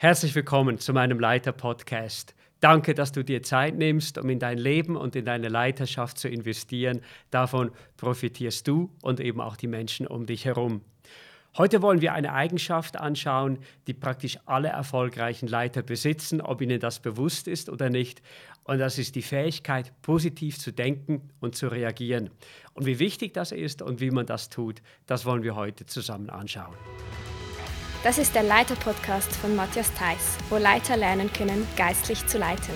Herzlich willkommen zu meinem Leiter-Podcast. Danke, dass du dir Zeit nimmst, um in dein Leben und in deine Leiterschaft zu investieren. Davon profitierst du und eben auch die Menschen um dich herum. Heute wollen wir eine Eigenschaft anschauen, die praktisch alle erfolgreichen Leiter besitzen, ob ihnen das bewusst ist oder nicht. Und das ist die Fähigkeit, positiv zu denken und zu reagieren. Und wie wichtig das ist und wie man das tut, das wollen wir heute zusammen anschauen. Das ist der Leiter-Podcast von Matthias Theiss, wo Leiter lernen können, geistlich zu leiten.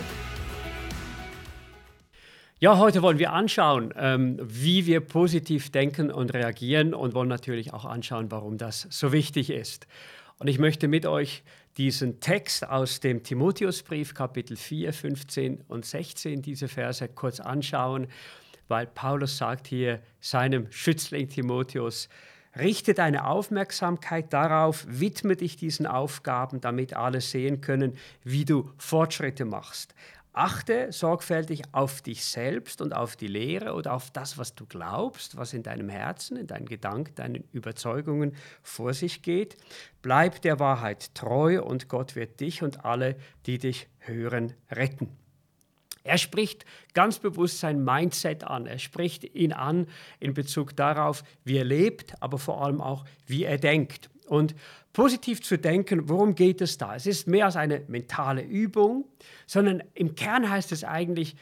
Ja, heute wollen wir anschauen, ähm, wie wir positiv denken und reagieren und wollen natürlich auch anschauen, warum das so wichtig ist. Und ich möchte mit euch diesen Text aus dem Timotheusbrief, Kapitel 4, 15 und 16, diese Verse kurz anschauen, weil Paulus sagt hier seinem Schützling Timotheus, Richte deine Aufmerksamkeit darauf, widme dich diesen Aufgaben, damit alle sehen können, wie du Fortschritte machst. Achte sorgfältig auf dich selbst und auf die Lehre oder auf das, was du glaubst, was in deinem Herzen, in deinen Gedanken, deinen Überzeugungen vor sich geht. Bleib der Wahrheit treu und Gott wird dich und alle, die dich hören, retten. Er spricht ganz bewusst sein Mindset an. Er spricht ihn an in Bezug darauf, wie er lebt, aber vor allem auch, wie er denkt. Und positiv zu denken, worum geht es da? Es ist mehr als eine mentale Übung, sondern im Kern heißt es eigentlich,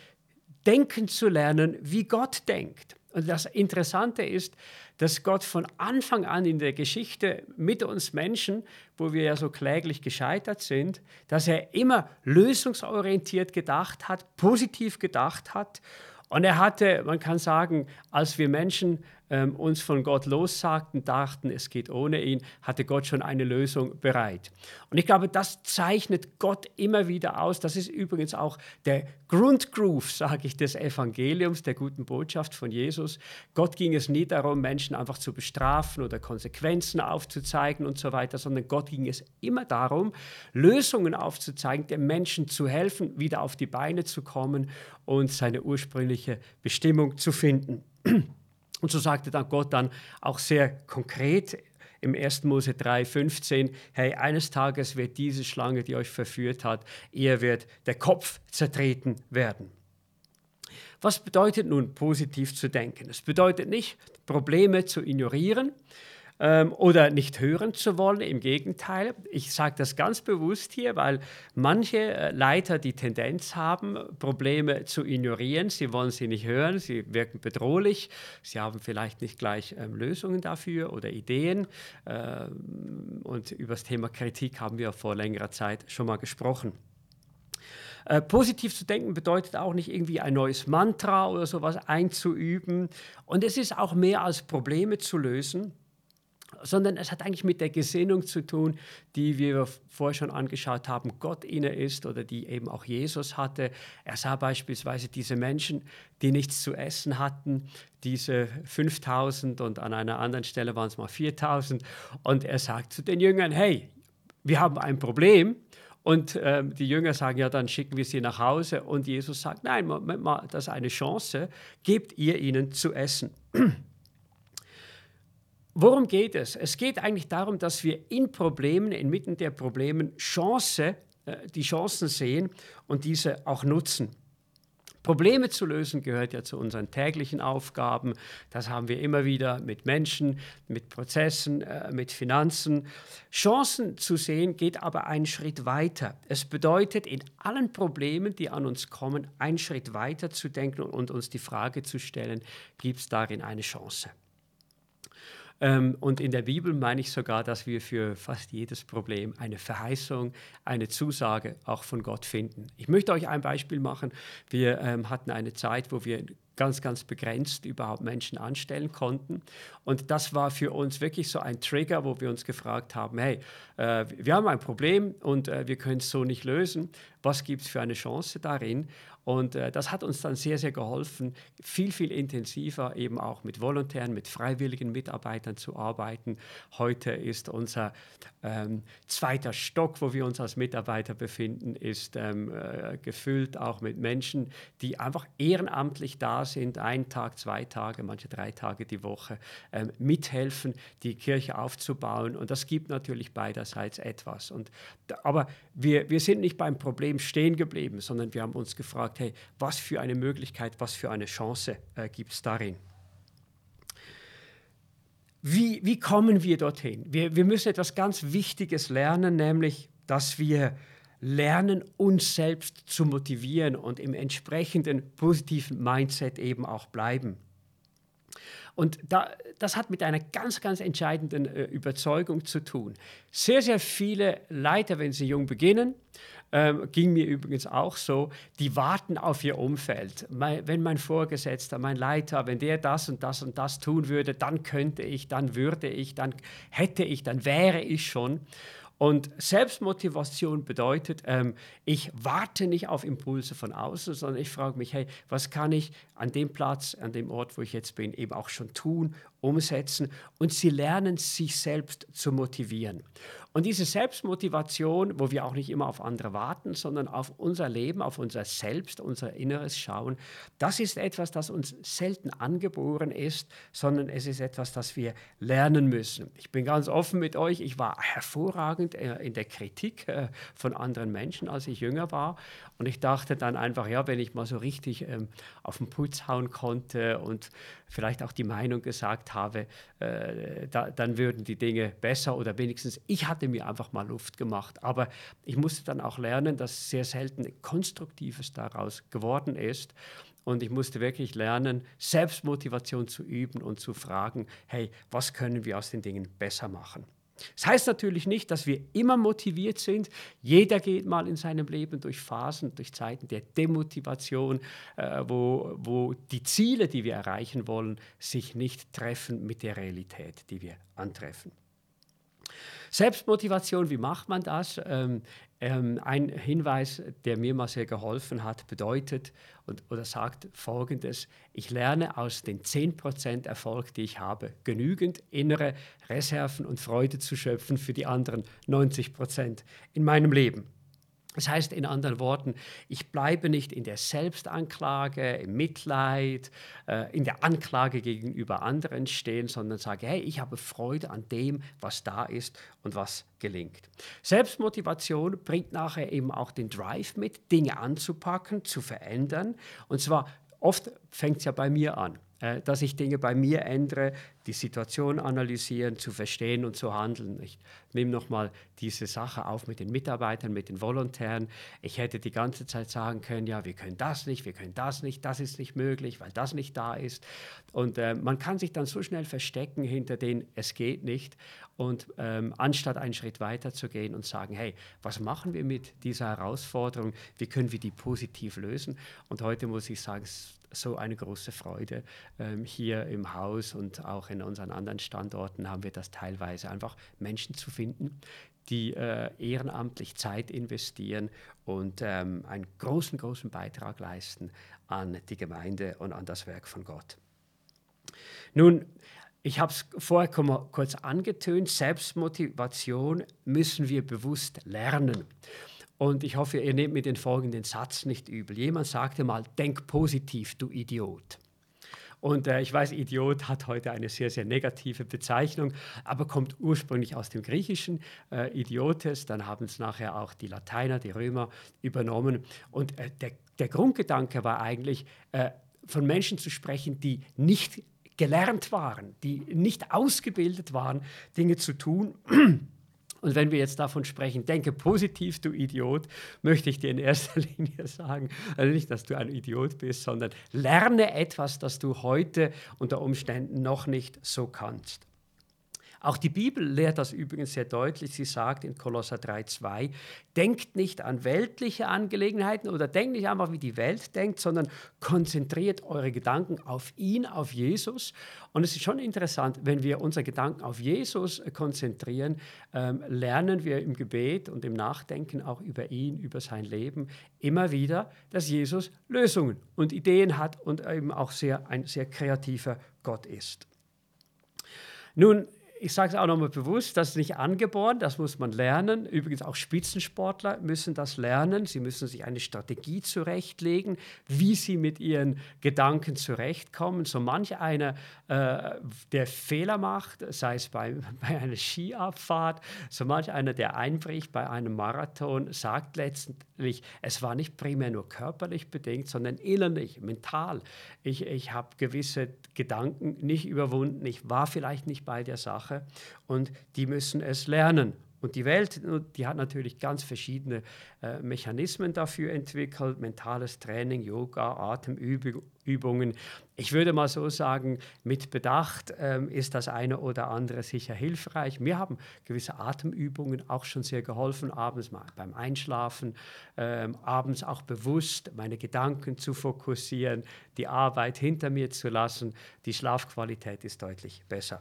denken zu lernen, wie Gott denkt. Und das Interessante ist, dass Gott von Anfang an in der Geschichte mit uns Menschen, wo wir ja so kläglich gescheitert sind, dass er immer lösungsorientiert gedacht hat, positiv gedacht hat. Und er hatte, man kann sagen, als wir Menschen ähm, uns von Gott lossagten, dachten, es geht ohne ihn, hatte Gott schon eine Lösung bereit. Und ich glaube, das zeichnet Gott immer wieder aus. Das ist übrigens auch der Grundgroove, sage ich, des Evangeliums, der guten Botschaft von Jesus. Gott ging es nie darum, Menschen einfach zu bestrafen oder Konsequenzen aufzuzeigen und so weiter, sondern Gott ging es immer darum, Lösungen aufzuzeigen, den Menschen zu helfen, wieder auf die Beine zu kommen und seine ursprüngliche Bestimmung zu finden. Und so sagte dann Gott dann auch sehr konkret im 1. Mose 3, 15, hey, eines Tages wird diese Schlange, die euch verführt hat, ihr wird der Kopf zertreten werden. Was bedeutet nun positiv zu denken? Es bedeutet nicht, Probleme zu ignorieren, ähm, oder nicht hören zu wollen. Im Gegenteil, ich sage das ganz bewusst hier, weil manche äh, Leiter die Tendenz haben, Probleme zu ignorieren. Sie wollen sie nicht hören, sie wirken bedrohlich, sie haben vielleicht nicht gleich ähm, Lösungen dafür oder Ideen. Ähm, und über das Thema Kritik haben wir vor längerer Zeit schon mal gesprochen. Äh, positiv zu denken bedeutet auch nicht irgendwie ein neues Mantra oder sowas einzuüben. Und es ist auch mehr als Probleme zu lösen sondern es hat eigentlich mit der Gesinnung zu tun, die wir vorher schon angeschaut haben, Gott inne ist oder die eben auch Jesus hatte. Er sah beispielsweise diese Menschen, die nichts zu essen hatten, diese 5000 und an einer anderen Stelle waren es mal 4000 und er sagt zu den Jüngern, hey, wir haben ein Problem. Und äh, die Jünger sagen, ja, dann schicken wir sie nach Hause. Und Jesus sagt, nein, Moment mal, das ist eine Chance, gebt ihr ihnen zu essen. Worum geht es? Es geht eigentlich darum, dass wir in Problemen, inmitten der Probleme Chance, äh, die Chancen sehen und diese auch nutzen. Probleme zu lösen gehört ja zu unseren täglichen Aufgaben. Das haben wir immer wieder mit Menschen, mit Prozessen, äh, mit Finanzen. Chancen zu sehen geht aber einen Schritt weiter. Es bedeutet, in allen Problemen, die an uns kommen, einen Schritt weiter zu denken und uns die Frage zu stellen, gibt es darin eine Chance? Ähm, und in der Bibel meine ich sogar, dass wir für fast jedes Problem eine Verheißung, eine Zusage auch von Gott finden. Ich möchte euch ein Beispiel machen. Wir ähm, hatten eine Zeit, wo wir ganz, ganz begrenzt überhaupt Menschen anstellen konnten. Und das war für uns wirklich so ein Trigger, wo wir uns gefragt haben, hey, äh, wir haben ein Problem und äh, wir können es so nicht lösen. Was gibt es für eine Chance darin? Und äh, das hat uns dann sehr, sehr geholfen, viel, viel intensiver eben auch mit Volontären, mit freiwilligen Mitarbeitern zu arbeiten. Heute ist unser ähm, zweiter Stock, wo wir uns als Mitarbeiter befinden, ist ähm, äh, gefüllt auch mit Menschen, die einfach ehrenamtlich da sind, einen Tag, zwei Tage, manche drei Tage die Woche, ähm, mithelfen, die Kirche aufzubauen. Und das gibt natürlich beiderseits etwas. Und, aber wir, wir sind nicht beim Problem stehen geblieben, sondern wir haben uns gefragt, hey, was für eine Möglichkeit, was für eine Chance äh, gibt es darin? Wie, wie kommen wir dorthin? Wir, wir müssen etwas ganz Wichtiges lernen, nämlich, dass wir lernen, uns selbst zu motivieren und im entsprechenden positiven Mindset eben auch bleiben. Und da, das hat mit einer ganz, ganz entscheidenden äh, Überzeugung zu tun. Sehr, sehr viele Leiter, wenn sie jung beginnen, ähm, ging mir übrigens auch so, die warten auf ihr Umfeld. Mein, wenn mein Vorgesetzter, mein Leiter, wenn der das und das und das tun würde, dann könnte ich, dann würde ich, dann hätte ich, dann wäre ich schon. Und Selbstmotivation bedeutet, ähm, ich warte nicht auf Impulse von außen, sondern ich frage mich, hey, was kann ich an dem Platz, an dem Ort, wo ich jetzt bin, eben auch schon tun, umsetzen? Und sie lernen, sich selbst zu motivieren. Und diese Selbstmotivation, wo wir auch nicht immer auf andere warten, sondern auf unser Leben, auf unser Selbst, unser Inneres schauen, das ist etwas, das uns selten angeboren ist, sondern es ist etwas, das wir lernen müssen. Ich bin ganz offen mit euch, ich war hervorragend äh, in der Kritik äh, von anderen Menschen, als ich jünger war. Und ich dachte dann einfach, ja, wenn ich mal so richtig ähm, auf den Putz hauen konnte und vielleicht auch die Meinung gesagt habe, äh, da, dann würden die Dinge besser oder wenigstens ich hatte mir einfach mal Luft gemacht. Aber ich musste dann auch lernen, dass sehr selten Konstruktives daraus geworden ist. Und ich musste wirklich lernen, Selbstmotivation zu üben und zu fragen, hey, was können wir aus den Dingen besser machen? Das heißt natürlich nicht, dass wir immer motiviert sind. Jeder geht mal in seinem Leben durch Phasen, durch Zeiten der Demotivation, äh, wo, wo die Ziele, die wir erreichen wollen, sich nicht treffen mit der Realität, die wir antreffen. Selbstmotivation, wie macht man das? Ähm, ähm, ein Hinweis, der mir mal sehr geholfen hat, bedeutet und, oder sagt folgendes, ich lerne aus den 10% Erfolg, die ich habe, genügend innere Reserven und Freude zu schöpfen für die anderen 90% in meinem Leben. Das heißt in anderen Worten, ich bleibe nicht in der Selbstanklage, im Mitleid, äh, in der Anklage gegenüber anderen stehen, sondern sage, hey, ich habe Freude an dem, was da ist und was gelingt. Selbstmotivation bringt nachher eben auch den Drive mit, Dinge anzupacken, zu verändern. Und zwar oft fängt es ja bei mir an. Äh, dass ich Dinge bei mir ändere, die Situation analysieren, zu verstehen und zu handeln. Ich nehme nochmal diese Sache auf mit den Mitarbeitern, mit den Volontären. Ich hätte die ganze Zeit sagen können, ja, wir können das nicht, wir können das nicht, das ist nicht möglich, weil das nicht da ist. Und äh, man kann sich dann so schnell verstecken hinter den, es geht nicht. Und ähm, anstatt einen Schritt weiter zu gehen und sagen, hey, was machen wir mit dieser Herausforderung? Wie können wir die positiv lösen? Und heute muss ich sagen, so eine große Freude. Ähm, hier im Haus und auch in unseren anderen Standorten haben wir das teilweise einfach Menschen zu finden, die äh, ehrenamtlich Zeit investieren und ähm, einen großen, großen Beitrag leisten an die Gemeinde und an das Werk von Gott. Nun, ich habe es vorher kurz angetönt, Selbstmotivation müssen wir bewusst lernen. Und ich hoffe, ihr nehmt mir den folgenden Satz nicht übel. Jemand sagte mal, denk positiv, du Idiot. Und äh, ich weiß, Idiot hat heute eine sehr, sehr negative Bezeichnung, aber kommt ursprünglich aus dem Griechischen, äh, Idiotes. Dann haben es nachher auch die Lateiner, die Römer übernommen. Und äh, der, der, Grundgedanke war eigentlich, äh, von Menschen zu sprechen, die nicht gelernt waren, die nicht ausgebildet waren, Dinge zu tun. Und wenn wir jetzt davon sprechen, denke positiv, du Idiot, möchte ich dir in erster Linie sagen, also nicht, dass du ein Idiot bist, sondern lerne etwas, das du heute unter Umständen noch nicht so kannst. Auch die Bibel lehrt das übrigens sehr deutlich. Sie sagt in Kolosser 3,2, denkt nicht an weltliche Angelegenheiten oder denkt nicht einfach, wie die Welt denkt, sondern konzentriert eure Gedanken auf ihn, auf Jesus. Und es ist schon interessant, wenn wir unsere Gedanken auf Jesus konzentrieren, ähm, lernen wir im Gebet und im Nachdenken auch über ihn, über sein Leben immer wieder, dass Jesus Lösungen und Ideen hat und eben auch sehr, ein sehr kreativer Gott ist. Nun, ich sage es auch nochmal bewusst, das ist nicht angeboren, das muss man lernen. Übrigens auch Spitzensportler müssen das lernen. Sie müssen sich eine Strategie zurechtlegen, wie sie mit ihren Gedanken zurechtkommen. So manch einer, äh, der Fehler macht, sei es bei, bei einer Skiabfahrt, so manch einer, der einbricht bei einem Marathon, sagt letztendlich, es war nicht primär nur körperlich bedingt, sondern innerlich, mental. Ich, ich habe gewisse Gedanken nicht überwunden, ich war vielleicht nicht bei der Sache. Sache und die müssen es lernen. Und die Welt, die hat natürlich ganz verschiedene äh, Mechanismen dafür entwickelt, mentales Training, Yoga, Atemübungen. Ich würde mal so sagen, mit Bedacht ähm, ist das eine oder andere sicher hilfreich. Mir haben gewisse Atemübungen auch schon sehr geholfen, abends mal beim Einschlafen, ähm, abends auch bewusst meine Gedanken zu fokussieren, die Arbeit hinter mir zu lassen. Die Schlafqualität ist deutlich besser.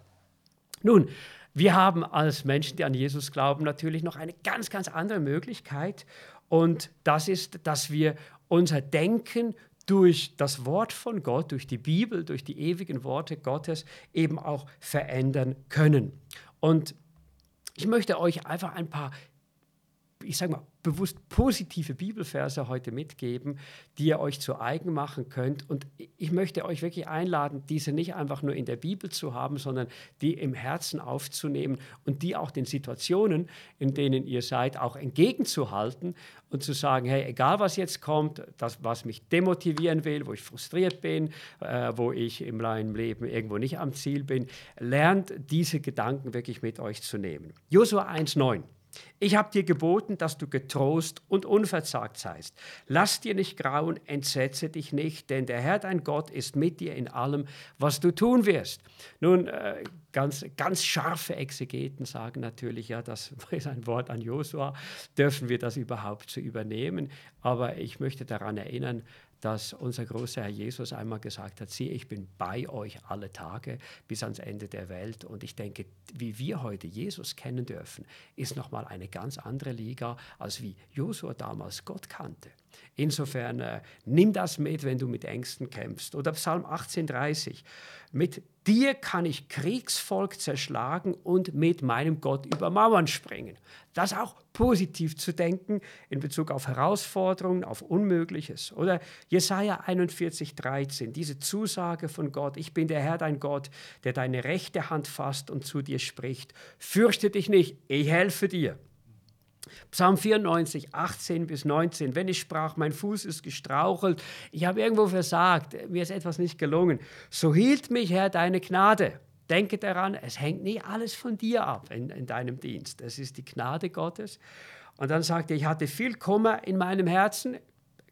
Nun, wir haben als Menschen, die an Jesus glauben, natürlich noch eine ganz, ganz andere Möglichkeit. Und das ist, dass wir unser Denken durch das Wort von Gott, durch die Bibel, durch die ewigen Worte Gottes eben auch verändern können. Und ich möchte euch einfach ein paar, ich sage mal, bewusst positive Bibelverse heute mitgeben, die ihr euch zu eigen machen könnt. Und ich möchte euch wirklich einladen, diese nicht einfach nur in der Bibel zu haben, sondern die im Herzen aufzunehmen und die auch den Situationen, in denen ihr seid, auch entgegenzuhalten und zu sagen, hey, egal was jetzt kommt, das, was mich demotivieren will, wo ich frustriert bin, äh, wo ich in meinem Leben irgendwo nicht am Ziel bin, lernt diese Gedanken wirklich mit euch zu nehmen. Josua 1,9 ich habe dir geboten, dass du getrost und unverzagt seist. Lass dir nicht grauen, entsetze dich nicht, denn der Herr dein Gott ist mit dir in allem, was du tun wirst. Nun, äh, ganz, ganz scharfe Exegeten sagen natürlich, ja, das ist ein Wort an Josua, dürfen wir das überhaupt zu übernehmen? Aber ich möchte daran erinnern, dass unser großer Herr Jesus einmal gesagt hat, siehe, ich bin bei euch alle Tage bis ans Ende der Welt. Und ich denke, wie wir heute Jesus kennen dürfen, ist nochmal eine ganz andere Liga, als wie Josua damals Gott kannte. Insofern äh, nimm das mit, wenn du mit Ängsten kämpfst. Oder Psalm 18,30. Mit dir kann ich Kriegsvolk zerschlagen und mit meinem Gott über Mauern springen. Das auch positiv zu denken in Bezug auf Herausforderungen, auf Unmögliches. Oder Jesaja 41,13, diese Zusage von Gott: Ich bin der Herr, dein Gott, der deine rechte Hand fasst und zu dir spricht. Fürchte dich nicht, ich helfe dir. Psalm 94, 18 bis 19. Wenn ich sprach, mein Fuß ist gestrauchelt, ich habe irgendwo versagt, mir ist etwas nicht gelungen, so hielt mich, Herr, deine Gnade. Denke daran, es hängt nie alles von dir ab in, in deinem Dienst. Es ist die Gnade Gottes. Und dann sagte er, ich hatte viel Kummer in meinem Herzen.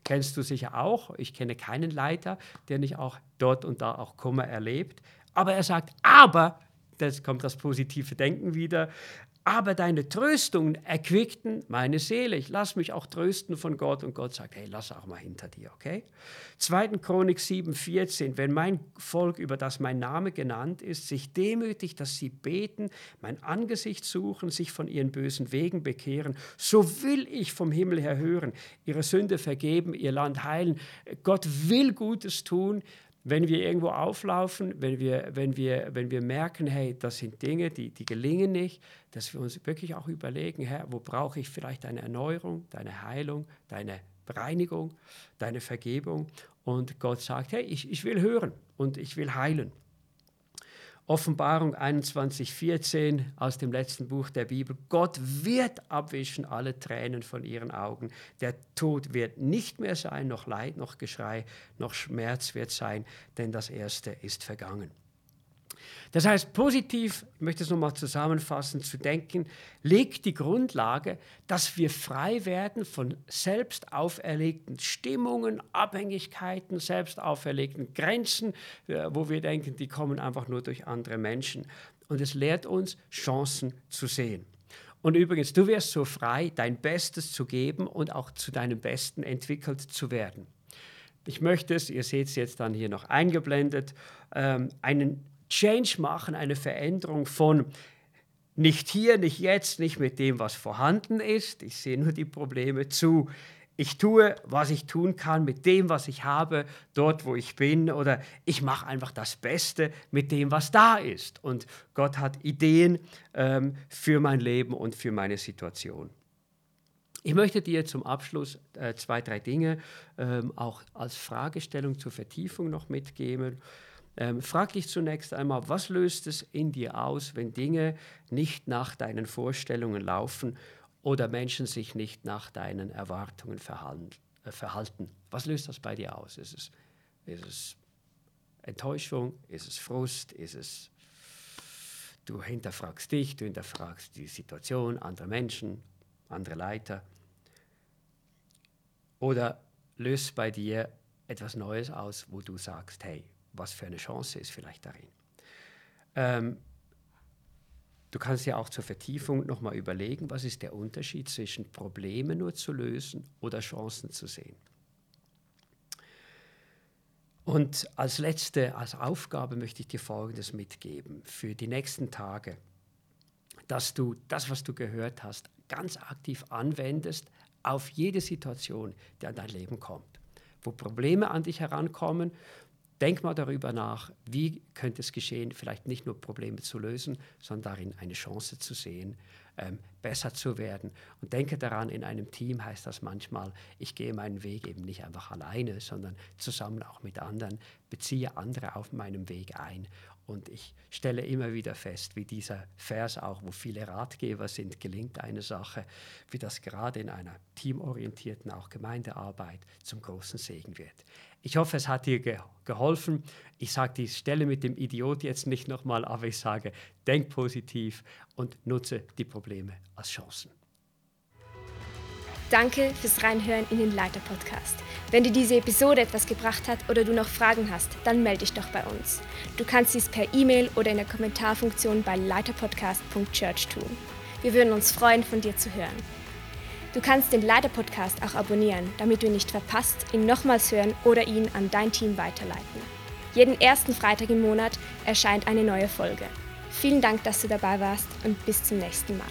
Kennst du sicher auch. Ich kenne keinen Leiter, der nicht auch dort und da auch Kummer erlebt. Aber er sagt, aber das kommt das positive Denken wieder aber deine Tröstungen erquickten meine Seele. Ich lasse mich auch trösten von Gott und Gott sagt, hey, lass auch mal hinter dir, okay? 2. Chronik 7, 14, wenn mein Volk, über das mein Name genannt ist, sich demütigt, dass sie beten, mein Angesicht suchen, sich von ihren bösen Wegen bekehren, so will ich vom Himmel her hören, ihre Sünde vergeben, ihr Land heilen. Gott will Gutes tun, wenn wir irgendwo auflaufen, wenn wir, wenn wir, wenn wir merken, hey, das sind Dinge, die, die gelingen nicht, dass wir uns wirklich auch überlegen, Herr, wo brauche ich vielleicht deine Erneuerung, deine Heilung, deine Reinigung, deine Vergebung. Und Gott sagt, hey, ich, ich will hören und ich will heilen. Offenbarung 21, 14 aus dem letzten Buch der Bibel. Gott wird abwischen alle Tränen von ihren Augen. Der Tod wird nicht mehr sein, noch Leid, noch Geschrei, noch Schmerz wird sein, denn das Erste ist vergangen. Das heißt, positiv, ich möchte es nochmal zusammenfassen, zu denken, legt die Grundlage, dass wir frei werden von selbst auferlegten Stimmungen, Abhängigkeiten, selbst auferlegten Grenzen, äh, wo wir denken, die kommen einfach nur durch andere Menschen. und es lehrt uns, Chancen zu sehen. Und übrigens, du wirst so frei, dein Bestes zu geben und auch zu deinem Besten entwickelt zu werden. Ich möchte es, ihr seht es jetzt dann hier noch eingeblendet, ähm, einen Change machen, eine Veränderung von nicht hier, nicht jetzt, nicht mit dem, was vorhanden ist, ich sehe nur die Probleme zu, ich tue, was ich tun kann mit dem, was ich habe, dort, wo ich bin, oder ich mache einfach das Beste mit dem, was da ist. Und Gott hat Ideen ähm, für mein Leben und für meine Situation. Ich möchte dir zum Abschluss äh, zwei, drei Dinge ähm, auch als Fragestellung zur Vertiefung noch mitgeben. Ähm, frag dich zunächst einmal, was löst es in dir aus, wenn Dinge nicht nach deinen Vorstellungen laufen oder Menschen sich nicht nach deinen Erwartungen äh, verhalten? Was löst das bei dir aus? Ist es, ist es Enttäuschung? Ist es Frust? Ist es, du hinterfragst dich, du hinterfragst die Situation, andere Menschen, andere Leiter? Oder löst bei dir etwas Neues aus, wo du sagst, hey, was für eine Chance ist vielleicht darin. Ähm, du kannst ja auch zur Vertiefung nochmal überlegen, was ist der Unterschied zwischen Probleme nur zu lösen oder Chancen zu sehen. Und als letzte, als Aufgabe möchte ich dir Folgendes mitgeben für die nächsten Tage, dass du das, was du gehört hast, ganz aktiv anwendest auf jede Situation, die an dein Leben kommt. Wo Probleme an dich herankommen, Denk mal darüber nach, wie könnte es geschehen, vielleicht nicht nur Probleme zu lösen, sondern darin eine Chance zu sehen, ähm, besser zu werden. Und denke daran, in einem Team heißt das manchmal, ich gehe meinen Weg eben nicht einfach alleine, sondern zusammen auch mit anderen, beziehe andere auf meinem Weg ein und ich stelle immer wieder fest, wie dieser Vers auch, wo viele Ratgeber sind, gelingt eine Sache, wie das gerade in einer teamorientierten auch Gemeindearbeit zum großen Segen wird. Ich hoffe, es hat dir ge geholfen. Ich sage die Stelle mit dem Idiot jetzt nicht nochmal, aber ich sage, denk positiv und nutze die Probleme als Chancen. Danke fürs Reinhören in den Leiter-Podcast. Wenn dir diese Episode etwas gebracht hat oder du noch Fragen hast, dann melde dich doch bei uns. Du kannst dies per E-Mail oder in der Kommentarfunktion bei leiterpodcast.church tun. Wir würden uns freuen, von dir zu hören. Du kannst den Leiter-Podcast auch abonnieren, damit du ihn nicht verpasst, ihn nochmals hören oder ihn an dein Team weiterleiten. Jeden ersten Freitag im Monat erscheint eine neue Folge. Vielen Dank, dass du dabei warst und bis zum nächsten Mal.